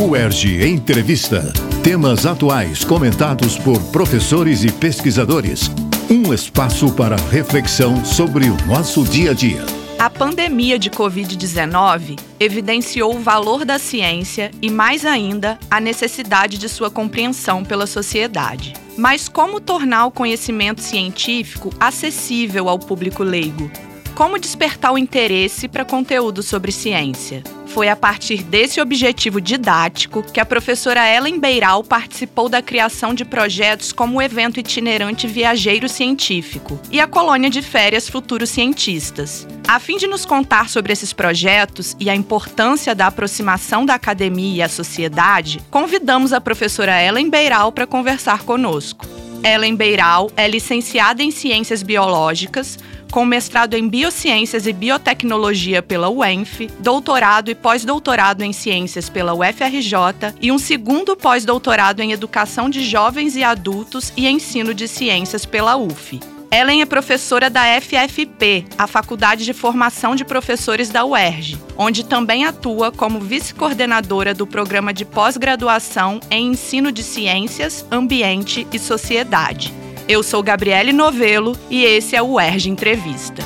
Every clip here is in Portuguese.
UERJ Entrevista. Temas atuais comentados por professores e pesquisadores. Um espaço para reflexão sobre o nosso dia a dia. A pandemia de Covid-19 evidenciou o valor da ciência e, mais ainda, a necessidade de sua compreensão pela sociedade. Mas como tornar o conhecimento científico acessível ao público leigo? Como despertar o interesse para conteúdo sobre ciência? Foi a partir desse objetivo didático que a professora Ellen Beiral participou da criação de projetos como o evento itinerante Viajeiro Científico e a colônia de férias Futuros Cientistas. A fim de nos contar sobre esses projetos e a importância da aproximação da academia e a sociedade, convidamos a professora Ellen Beiral para conversar conosco. Ellen Beiral é licenciada em Ciências Biológicas, com mestrado em Biociências e Biotecnologia pela UENF, doutorado e pós-doutorado em Ciências pela UFRJ e um segundo pós-doutorado em Educação de Jovens e Adultos e Ensino de Ciências pela UF. Ellen é professora da FFP, a Faculdade de Formação de Professores da UERJ, onde também atua como vice-coordenadora do programa de pós-graduação em Ensino de Ciências, Ambiente e Sociedade. Eu sou Gabriele Novelo e esse é o UERJ Entrevista.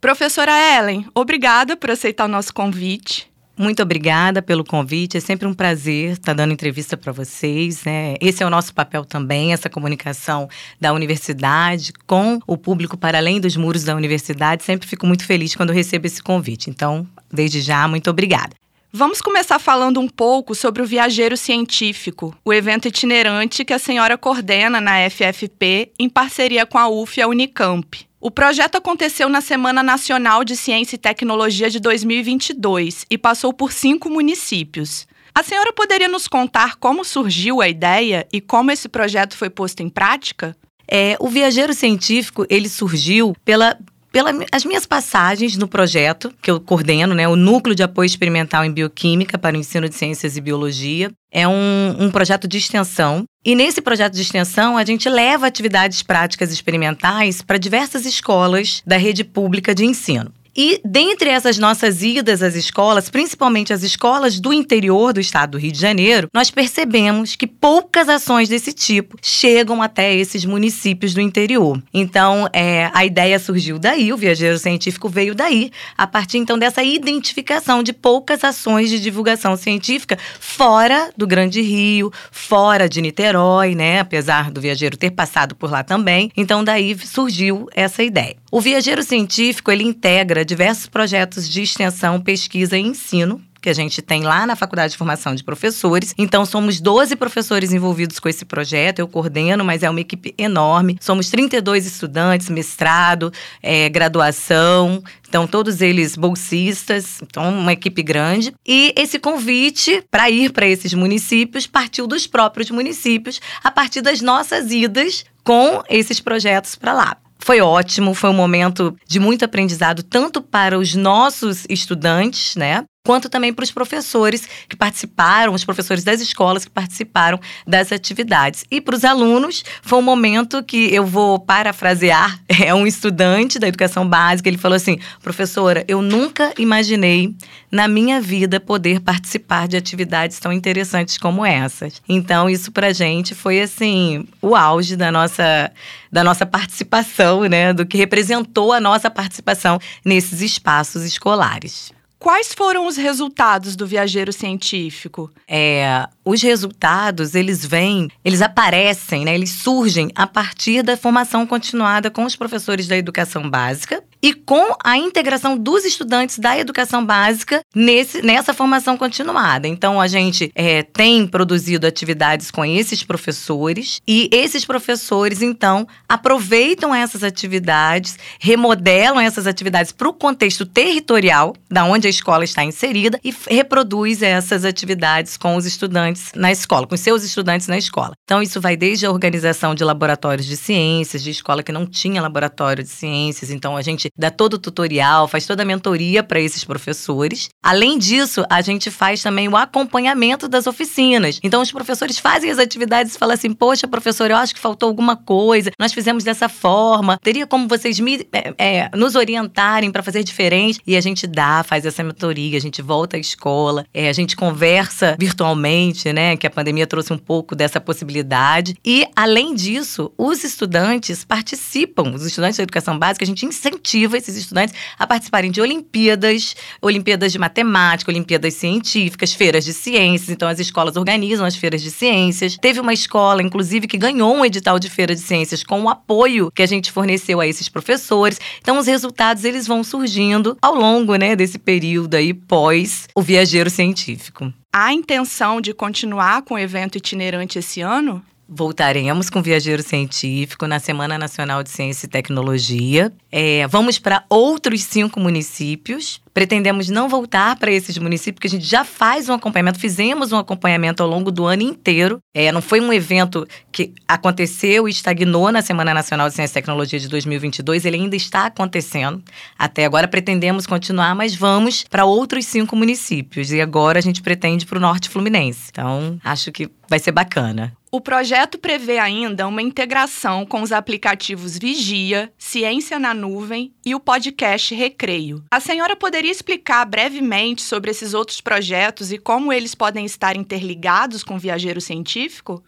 Professora Ellen, obrigada por aceitar o nosso convite. Muito obrigada pelo convite. É sempre um prazer estar dando entrevista para vocês. Né? Esse é o nosso papel também, essa comunicação da universidade com o público para além dos muros da universidade. Sempre fico muito feliz quando recebo esse convite. Então, desde já, muito obrigada. Vamos começar falando um pouco sobre o Viajeiro Científico, o evento itinerante que a senhora coordena na FFP em parceria com a UF e a Unicamp. O projeto aconteceu na Semana Nacional de Ciência e Tecnologia de 2022 e passou por cinco municípios. A senhora poderia nos contar como surgiu a ideia e como esse projeto foi posto em prática? É, o Viajeiro Científico ele surgiu pela pelas minhas passagens no projeto que eu coordeno, né, o Núcleo de Apoio Experimental em Bioquímica para o Ensino de Ciências e Biologia. É um, um projeto de extensão. E nesse projeto de extensão, a gente leva atividades práticas experimentais para diversas escolas da rede pública de ensino. E dentre essas nossas idas às escolas, principalmente as escolas do interior do estado do Rio de Janeiro, nós percebemos que poucas ações desse tipo chegam até esses municípios do interior. Então, é, a ideia surgiu daí, o viajeiro científico veio daí, a partir então dessa identificação de poucas ações de divulgação científica fora do Grande Rio, fora de Niterói, né? Apesar do viajeiro ter passado por lá também. Então, daí surgiu essa ideia. O viajeiro científico ele integra diversos projetos de extensão, pesquisa e ensino que a gente tem lá na Faculdade de Formação de Professores. Então, somos 12 professores envolvidos com esse projeto. Eu coordeno, mas é uma equipe enorme. Somos 32 estudantes, mestrado, é, graduação. Então, todos eles bolsistas. Então, uma equipe grande. E esse convite para ir para esses municípios partiu dos próprios municípios, a partir das nossas idas com esses projetos para lá. Foi ótimo, foi um momento de muito aprendizado, tanto para os nossos estudantes, né? Quanto também para os professores que participaram, os professores das escolas que participaram das atividades. E para os alunos, foi um momento que eu vou parafrasear, é um estudante da educação básica, ele falou assim: "Professora, eu nunca imaginei na minha vida poder participar de atividades tão interessantes como essas". Então, isso para gente foi assim, o auge da nossa da nossa participação, né, do que representou a nossa participação nesses espaços escolares. Quais foram os resultados do viajeiro científico? É, os resultados, eles vêm, eles aparecem, né? Eles surgem a partir da formação continuada com os professores da educação básica e com a integração dos estudantes da educação básica nesse, nessa formação continuada. Então, a gente é, tem produzido atividades com esses professores e esses professores, então, aproveitam essas atividades, remodelam essas atividades para o contexto territorial da onde a escola está inserida e reproduz essas atividades com os estudantes na escola, com seus estudantes na escola. Então, isso vai desde a organização de laboratórios de ciências, de escola que não tinha laboratório de ciências, então a gente dá todo o tutorial, faz toda a mentoria para esses professores. Além disso, a gente faz também o acompanhamento das oficinas. Então, os professores fazem as atividades e falam assim: Poxa, professor, eu acho que faltou alguma coisa, nós fizemos dessa forma, teria como vocês me, é, é, nos orientarem para fazer diferente? E a gente dá, faz essa mentoria, a gente volta à escola, é, a gente conversa virtualmente, né? Que a pandemia trouxe um pouco dessa possibilidade. E, além disso, os estudantes participam, os estudantes da educação básica, a gente incentiva esses estudantes a participarem de Olimpíadas, Olimpíadas de Matemática, Olimpíadas Científicas, feiras de ciências. Então, as escolas organizam as feiras de ciências. Teve uma escola, inclusive, que ganhou um edital de feira de ciências com o apoio que a gente forneceu a esses professores. Então, os resultados eles vão surgindo ao longo né, desse período aí pós o viajeiro científico. Há intenção de continuar com o evento itinerante esse ano? Voltaremos com Viajeiro Científico na Semana Nacional de Ciência e Tecnologia. É, vamos para outros cinco municípios. Pretendemos não voltar para esses municípios, porque a gente já faz um acompanhamento, fizemos um acompanhamento ao longo do ano inteiro. É, não foi um evento que aconteceu e estagnou na Semana Nacional de Ciência e Tecnologia de 2022, ele ainda está acontecendo. Até agora pretendemos continuar, mas vamos para outros cinco municípios. E agora a gente pretende para o Norte Fluminense. Então, acho que vai ser bacana. O projeto prevê ainda uma integração com os aplicativos Vigia, Ciência na Nuvem e o podcast Recreio. A senhora poderia explicar brevemente sobre esses outros projetos e como eles podem estar interligados com o Viajeiro Científico?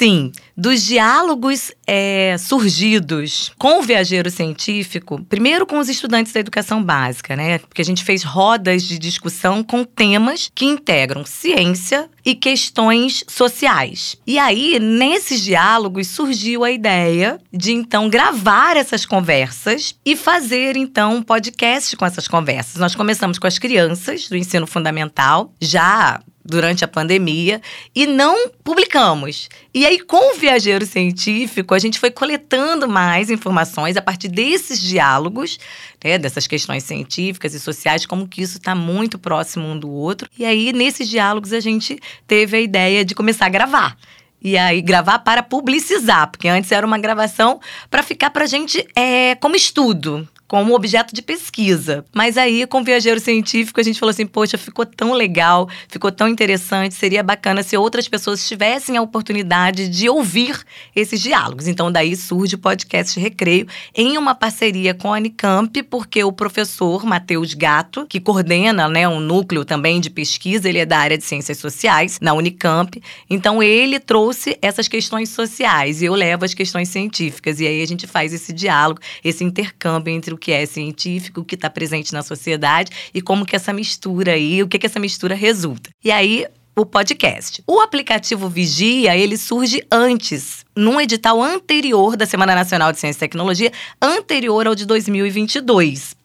Sim, dos diálogos é, surgidos com o viajeiro científico, primeiro com os estudantes da educação básica, né? Porque a gente fez rodas de discussão com temas que integram ciência e questões sociais. E aí, nesses diálogos, surgiu a ideia de então gravar essas conversas e fazer então um podcast com essas conversas. Nós começamos com as crianças do ensino fundamental, já durante a pandemia e não publicamos. E aí, com o Viajeiro Científico, a gente foi coletando mais informações a partir desses diálogos, né, dessas questões científicas e sociais, como que isso está muito próximo um do outro. E aí, nesses diálogos, a gente teve a ideia de começar a gravar. E aí, gravar para publicizar, porque antes era uma gravação para ficar para a gente é, como estudo, como objeto de pesquisa. Mas aí, com o viajeiro científico, a gente falou assim: poxa, ficou tão legal, ficou tão interessante, seria bacana se outras pessoas tivessem a oportunidade de ouvir esses diálogos. Então, daí surge o podcast Recreio, em uma parceria com a Unicamp, porque o professor Matheus Gato, que coordena né, um núcleo também de pesquisa, ele é da área de ciências sociais na Unicamp. Então, ele trouxe essas questões sociais e eu levo as questões científicas. E aí a gente faz esse diálogo, esse intercâmbio entre o que é científico, o que está presente na sociedade e como que essa mistura aí, o que que essa mistura resulta. E aí o podcast. O aplicativo Vigia, ele surge antes, num edital anterior da Semana Nacional de Ciência e Tecnologia, anterior ao de 2022.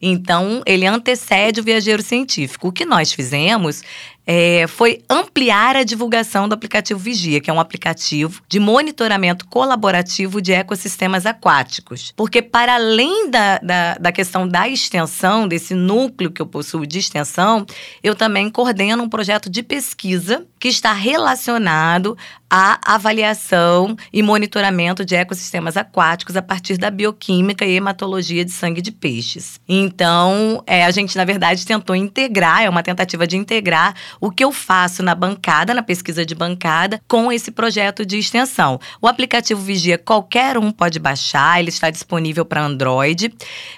Então, ele antecede o viajeiro científico. O que nós fizemos é, foi ampliar a divulgação do aplicativo Vigia, que é um aplicativo de monitoramento colaborativo de ecossistemas aquáticos. Porque, para além da, da, da questão da extensão, desse núcleo que eu possuo de extensão, eu também coordeno um projeto de pesquisa que está relacionado à avaliação e monitoramento de ecossistemas aquáticos a partir da bioquímica e hematologia de sangue de peixes. Então, é, a gente, na verdade, tentou integrar, é uma tentativa de integrar o que eu faço na bancada, na pesquisa de bancada, com esse projeto de extensão. O aplicativo Vigia qualquer um pode baixar, ele está disponível para Android.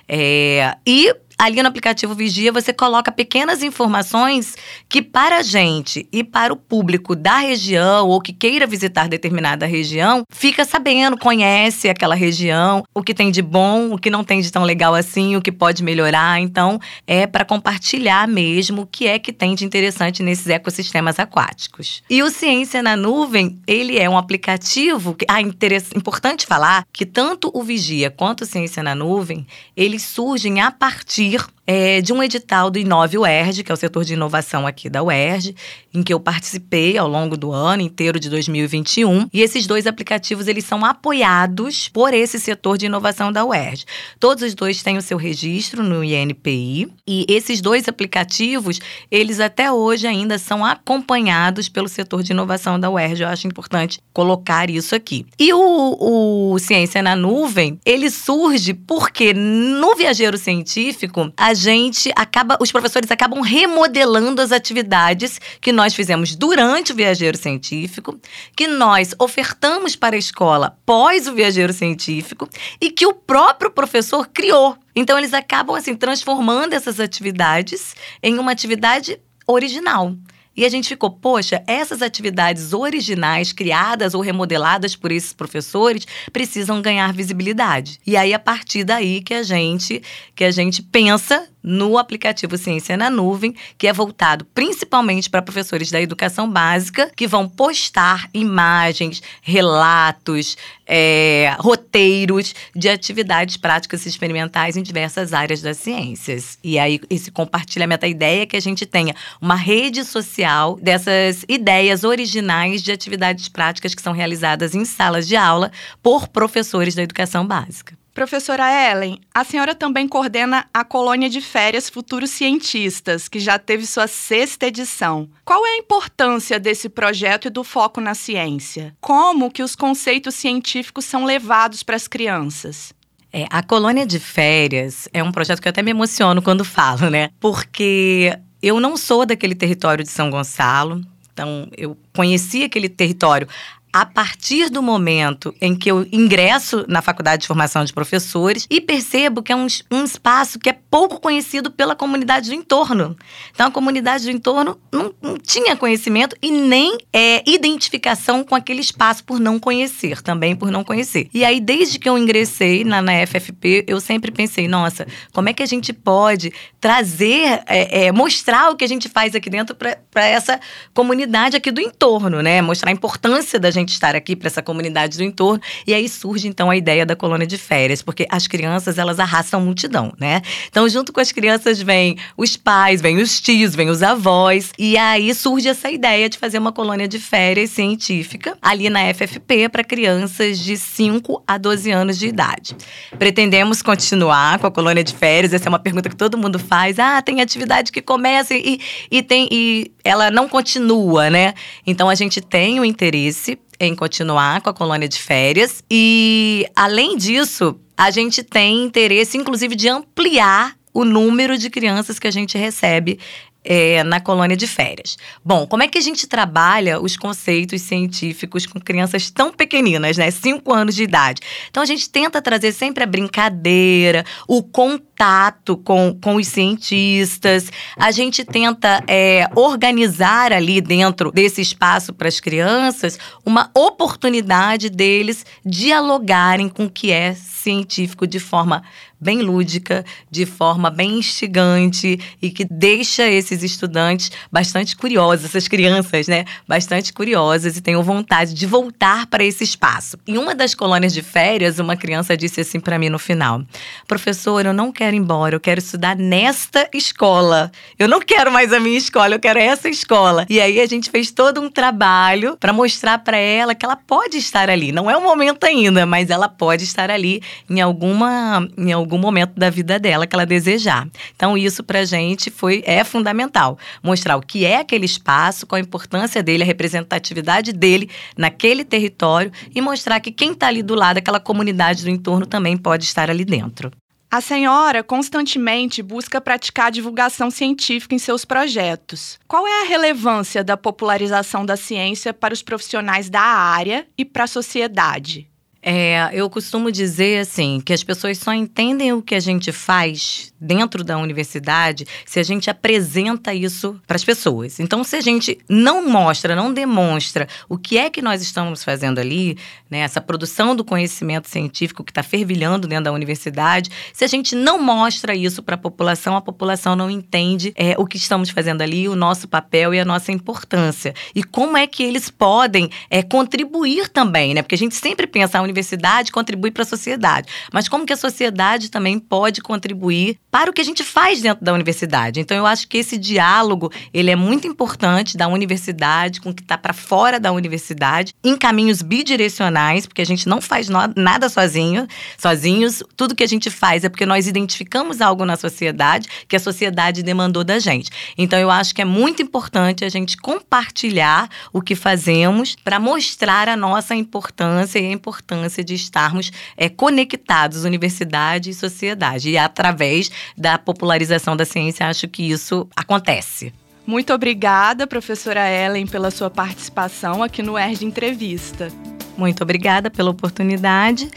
É, e ali no aplicativo Vigia você coloca pequenas informações que para a gente e para o público da região ou que queira visitar determinada região, fica sabendo, conhece aquela região, o que tem de bom, o que não tem de tão legal assim, o que pode melhorar. Então, é para compartilhar mesmo o que é que tem de interessante nesses ecossistemas aquáticos. E o Ciência na Nuvem, ele é um aplicativo que ah, importante falar que tanto o Vigia quanto o Ciência na Nuvem, eles surgem a partir hier. É, de um edital do Inove UERJ, que é o setor de inovação aqui da UERJ, em que eu participei ao longo do ano inteiro de 2021. E esses dois aplicativos, eles são apoiados por esse setor de inovação da UERJ. Todos os dois têm o seu registro no INPI e esses dois aplicativos, eles até hoje ainda são acompanhados pelo setor de inovação da UERJ. Eu acho importante colocar isso aqui. E o, o Ciência na Nuvem, ele surge porque no Viajeiro Científico, a gente acaba, os professores acabam remodelando as atividades que nós fizemos durante o Viajeiro Científico, que nós ofertamos para a escola pós o Viajeiro Científico e que o próprio professor criou. Então eles acabam assim transformando essas atividades em uma atividade original. E a gente ficou, poxa, essas atividades originais, criadas ou remodeladas por esses professores, precisam ganhar visibilidade. E aí, a partir daí que a gente, que a gente pensa no aplicativo Ciência na Nuvem, que é voltado principalmente para professores da educação básica, que vão postar imagens, relatos, é, roteiros de atividades práticas experimentais em diversas áreas das ciências. E aí, esse compartilhamento, a ideia é que a gente tenha uma rede social dessas ideias originais de atividades práticas que são realizadas em salas de aula por professores da educação básica. Professora Ellen, a senhora também coordena a colônia de férias Futuros Cientistas, que já teve sua sexta edição. Qual é a importância desse projeto e do foco na ciência? Como que os conceitos científicos são levados para as crianças? É, a colônia de férias é um projeto que eu até me emociono quando falo, né? Porque eu não sou daquele território de São Gonçalo, então eu conheci aquele território a partir do momento em que eu ingresso na Faculdade de Formação de Professores e percebo que é um, um espaço que é pouco conhecido pela comunidade do entorno. Então, a comunidade do entorno não, não tinha conhecimento e nem é, identificação com aquele espaço por não conhecer, também por não conhecer. E aí, desde que eu ingressei na, na FFP, eu sempre pensei, nossa, como é que a gente pode trazer, é, é, mostrar o que a gente faz aqui dentro para essa comunidade aqui do entorno, né? Mostrar a importância da gente gente estar aqui para essa comunidade do entorno. E aí surge então a ideia da colônia de férias, porque as crianças elas arrastam multidão, né? Então, junto com as crianças vêm os pais, vêm os tios, vêm os avós. E aí surge essa ideia de fazer uma colônia de férias científica ali na FFP para crianças de 5 a 12 anos de idade. Pretendemos continuar com a colônia de férias. Essa é uma pergunta que todo mundo faz. Ah, tem atividade que começa e, e tem e ela não continua, né? Então a gente tem o interesse em continuar com a colônia de férias. E, além disso, a gente tem interesse, inclusive, de ampliar o número de crianças que a gente recebe é, na colônia de férias. Bom, como é que a gente trabalha os conceitos científicos com crianças tão pequeninas, né? Cinco anos de idade. Então a gente tenta trazer sempre a brincadeira, o contato com, com os cientistas. A gente tenta é, organizar ali dentro desse espaço para as crianças uma oportunidade deles dialogarem com o que é científico de forma bem lúdica, de forma bem instigante e que deixa esses estudantes bastante curiosos, essas crianças, né? Bastante curiosas e tenham vontade de voltar para esse espaço. Em uma das colônias de férias, uma criança disse assim para mim no final: "Professor, eu não quero ir embora, eu quero estudar nesta escola. Eu não quero mais a minha escola, eu quero essa escola". E aí a gente fez todo um trabalho para mostrar para ela que ela pode estar ali. Não é o momento ainda, mas ela pode estar ali em alguma em algum algum momento da vida dela que ela desejar. Então, isso pra gente foi é fundamental. Mostrar o que é aquele espaço, qual a importância dele, a representatividade dele naquele território e mostrar que quem está ali do lado, aquela comunidade do entorno, também pode estar ali dentro. A senhora constantemente busca praticar divulgação científica em seus projetos. Qual é a relevância da popularização da ciência para os profissionais da área e para a sociedade? É, eu costumo dizer assim que as pessoas só entendem o que a gente faz dentro da universidade se a gente apresenta isso para as pessoas. Então, se a gente não mostra, não demonstra o que é que nós estamos fazendo ali, né, essa produção do conhecimento científico que está fervilhando dentro da universidade, se a gente não mostra isso para a população, a população não entende é, o que estamos fazendo ali, o nosso papel e a nossa importância. E como é que eles podem é, contribuir também, né? Porque a gente sempre pensa a universidade contribui para a sociedade, mas como que a sociedade também pode contribuir para o que a gente faz dentro da universidade. Então eu acho que esse diálogo, ele é muito importante da universidade com o que está para fora da universidade, em caminhos bidirecionais, porque a gente não faz nada sozinho, sozinhos. Tudo que a gente faz é porque nós identificamos algo na sociedade que a sociedade demandou da gente. Então eu acho que é muito importante a gente compartilhar o que fazemos para mostrar a nossa importância e a importância de estarmos é, conectados, universidade e sociedade. E através da popularização da ciência, acho que isso acontece. Muito obrigada, professora Ellen, pela sua participação aqui no ERG Entrevista. Muito obrigada pela oportunidade.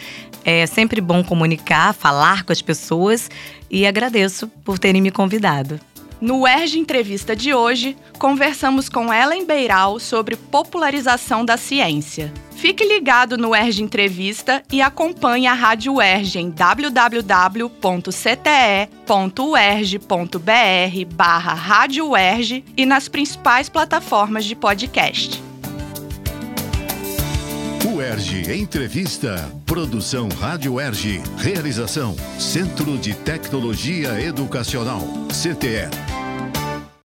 É sempre bom comunicar, falar com as pessoas e agradeço por terem me convidado. No ERG Entrevista de hoje, conversamos com Ellen Beiral sobre popularização da ciência. Fique ligado no ERG Entrevista e acompanhe a Rádio ERG em www.cte.uerg.br barra Rádio UERJ e nas principais plataformas de podcast. UERJ Entrevista. Produção Rádio UERJ. Realização Centro de Tecnologia Educacional. CTE.